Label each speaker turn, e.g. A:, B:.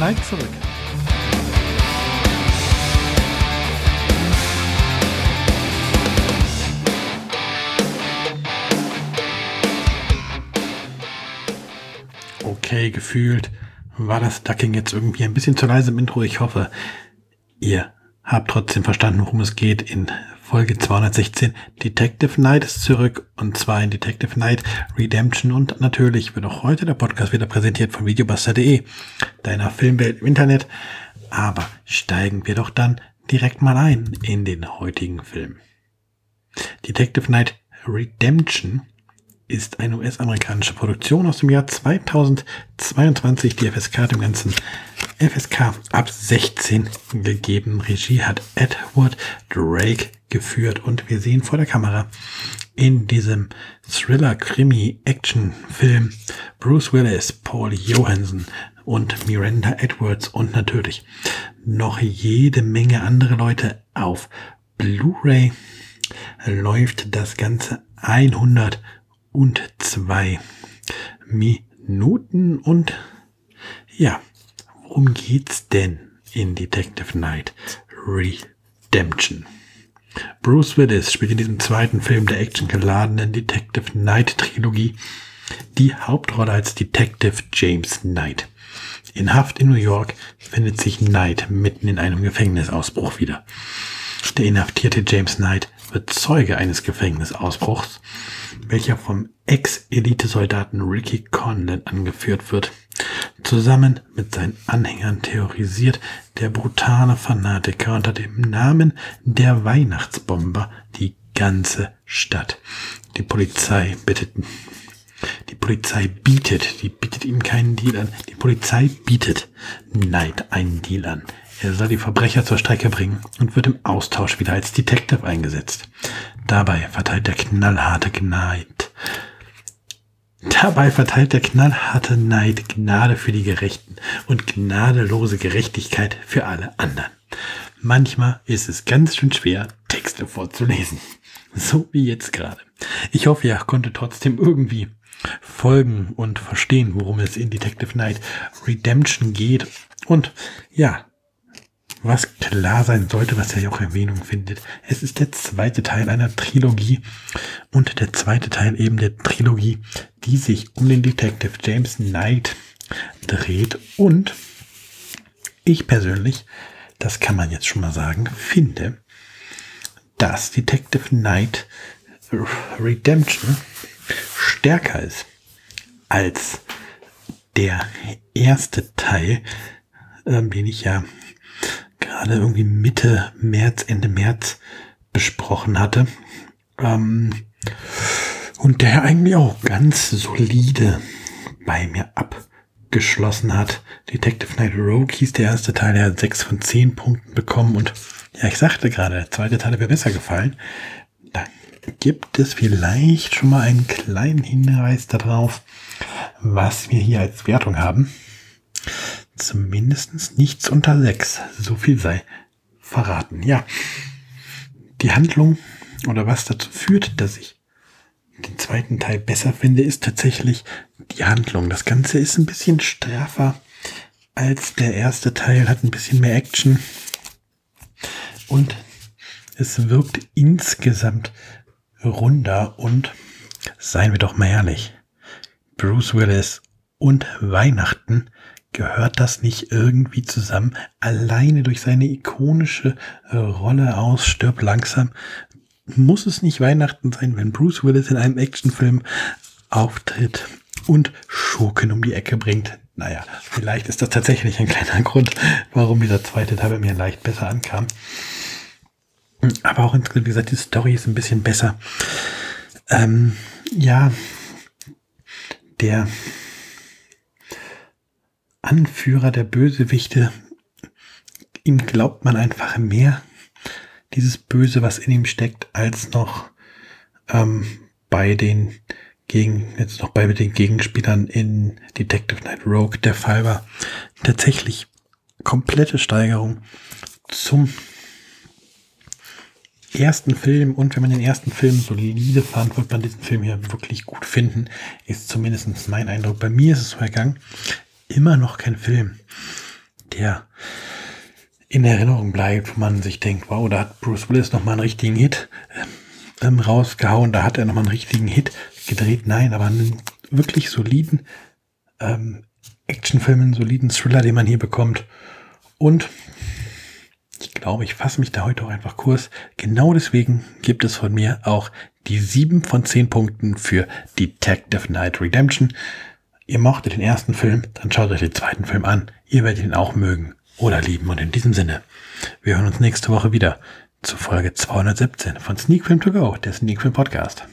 A: Knight zurück. Okay, gefühlt war das Ducking jetzt irgendwie ein bisschen zu leise im Intro. Ich hoffe, ihr habt trotzdem verstanden, worum es geht. In Folge 216 Detective Knight ist zurück und zwar in Detective Knight Redemption und natürlich wird auch heute der Podcast wieder präsentiert von videobuster.de, deiner Filmwelt im Internet. Aber steigen wir doch dann direkt mal ein in den heutigen Film. Detective Knight Redemption ist eine US-amerikanische Produktion aus dem Jahr 2022. Die FSK dem Ganzen FSK ab 16 gegeben. Regie hat Edward Drake geführt und wir sehen vor der Kamera in diesem Thriller-Krimi-Action-Film Bruce Willis, Paul Johansson und Miranda Edwards und natürlich noch jede Menge andere Leute auf Blu-ray läuft das Ganze 100 und zwei Minuten und ja, worum geht's denn in Detective Knight Redemption? Bruce Willis spielt in diesem zweiten Film der actiongeladenen Detective Knight Trilogie die Hauptrolle als Detective James Knight. In Haft in New York findet sich Knight mitten in einem Gefängnisausbruch wieder. Der inhaftierte James Knight wird Zeuge eines Gefängnisausbruchs, welcher vom Ex-Elitesoldaten Ricky Conlon angeführt wird. Zusammen mit seinen Anhängern terrorisiert der brutale Fanatiker unter dem Namen der Weihnachtsbomber die ganze Stadt. Die Polizei bittet, die Polizei bietet, die bietet ihm keinen Deal an. Die Polizei bietet Knight einen Deal an. Er soll die Verbrecher zur Strecke bringen und wird im Austausch wieder als Detective eingesetzt. Dabei verteilt der knallharte Knight. Dabei verteilt der knallharte Neid Gnade für die Gerechten und gnadelose Gerechtigkeit für alle anderen. Manchmal ist es ganz schön schwer, Texte vorzulesen. So wie jetzt gerade. Ich hoffe, ihr konntet trotzdem irgendwie folgen und verstehen, worum es in Detective Knight Redemption geht. Und ja, was klar sein sollte, was ja auch Erwähnung findet. Es ist der zweite Teil einer Trilogie und der zweite Teil eben der Trilogie, die sich um den Detective James Knight dreht und ich persönlich, das kann man jetzt schon mal sagen, finde, dass Detective Knight Redemption stärker ist als der erste Teil, ähm, den ich ja gerade irgendwie Mitte März, Ende März besprochen hatte. Ähm, und der eigentlich auch ganz solide bei mir abgeschlossen hat. Detective Knight Rogue hieß der erste Teil, der hat sechs von zehn Punkten bekommen und ja, ich sagte gerade, der zweite Teil wäre besser gefallen. Da gibt es vielleicht schon mal einen kleinen Hinweis darauf, was wir hier als Wertung haben. Zumindest nichts unter sechs. So viel sei verraten. Ja. Die Handlung oder was dazu führt, dass ich den zweiten Teil besser finde, ist tatsächlich die Handlung. Das Ganze ist ein bisschen straffer als der erste Teil, hat ein bisschen mehr Action und es wirkt insgesamt runder und seien wir doch mal ehrlich, Bruce Willis und Weihnachten gehört das nicht irgendwie zusammen? Alleine durch seine ikonische äh, Rolle aus Stirb langsam muss es nicht Weihnachten sein, wenn Bruce Willis in einem Actionfilm auftritt und Schurken um die Ecke bringt. Naja, vielleicht ist das tatsächlich ein kleiner Grund, warum dieser zweite Teil bei mir leicht besser ankam. Aber auch insgesamt, wie gesagt, die Story ist ein bisschen besser. Ähm, ja, der Anführer der Bösewichte, ihm glaubt man einfach mehr. Dieses Böse, was in ihm steckt, als noch ähm, bei den gegen, jetzt noch bei den Gegenspielern in Detective Night Rogue der Fall war. Tatsächlich komplette Steigerung zum ersten Film. Und wenn man den ersten Film solide fand, wird man diesen Film hier wirklich gut finden, ist zumindest mein Eindruck. Bei mir ist es so ergangen, immer noch kein Film, der in Erinnerung bleibt, wo man sich denkt, wow, da hat Bruce Willis nochmal einen richtigen Hit ähm, rausgehauen, da hat er nochmal einen richtigen Hit gedreht. Nein, aber einen wirklich soliden ähm, Actionfilm, einen soliden Thriller, den man hier bekommt. Und ich glaube, ich fasse mich da heute auch einfach kurz. Genau deswegen gibt es von mir auch die sieben von zehn Punkten für Detective Night Redemption. Ihr mochtet den ersten Film, dann schaut euch den zweiten Film an. Ihr werdet ihn auch mögen oder lieben. Und in diesem Sinne, wir hören uns nächste Woche wieder zu Folge 217 von Sneak Film To Go, der Sneak Film Podcast.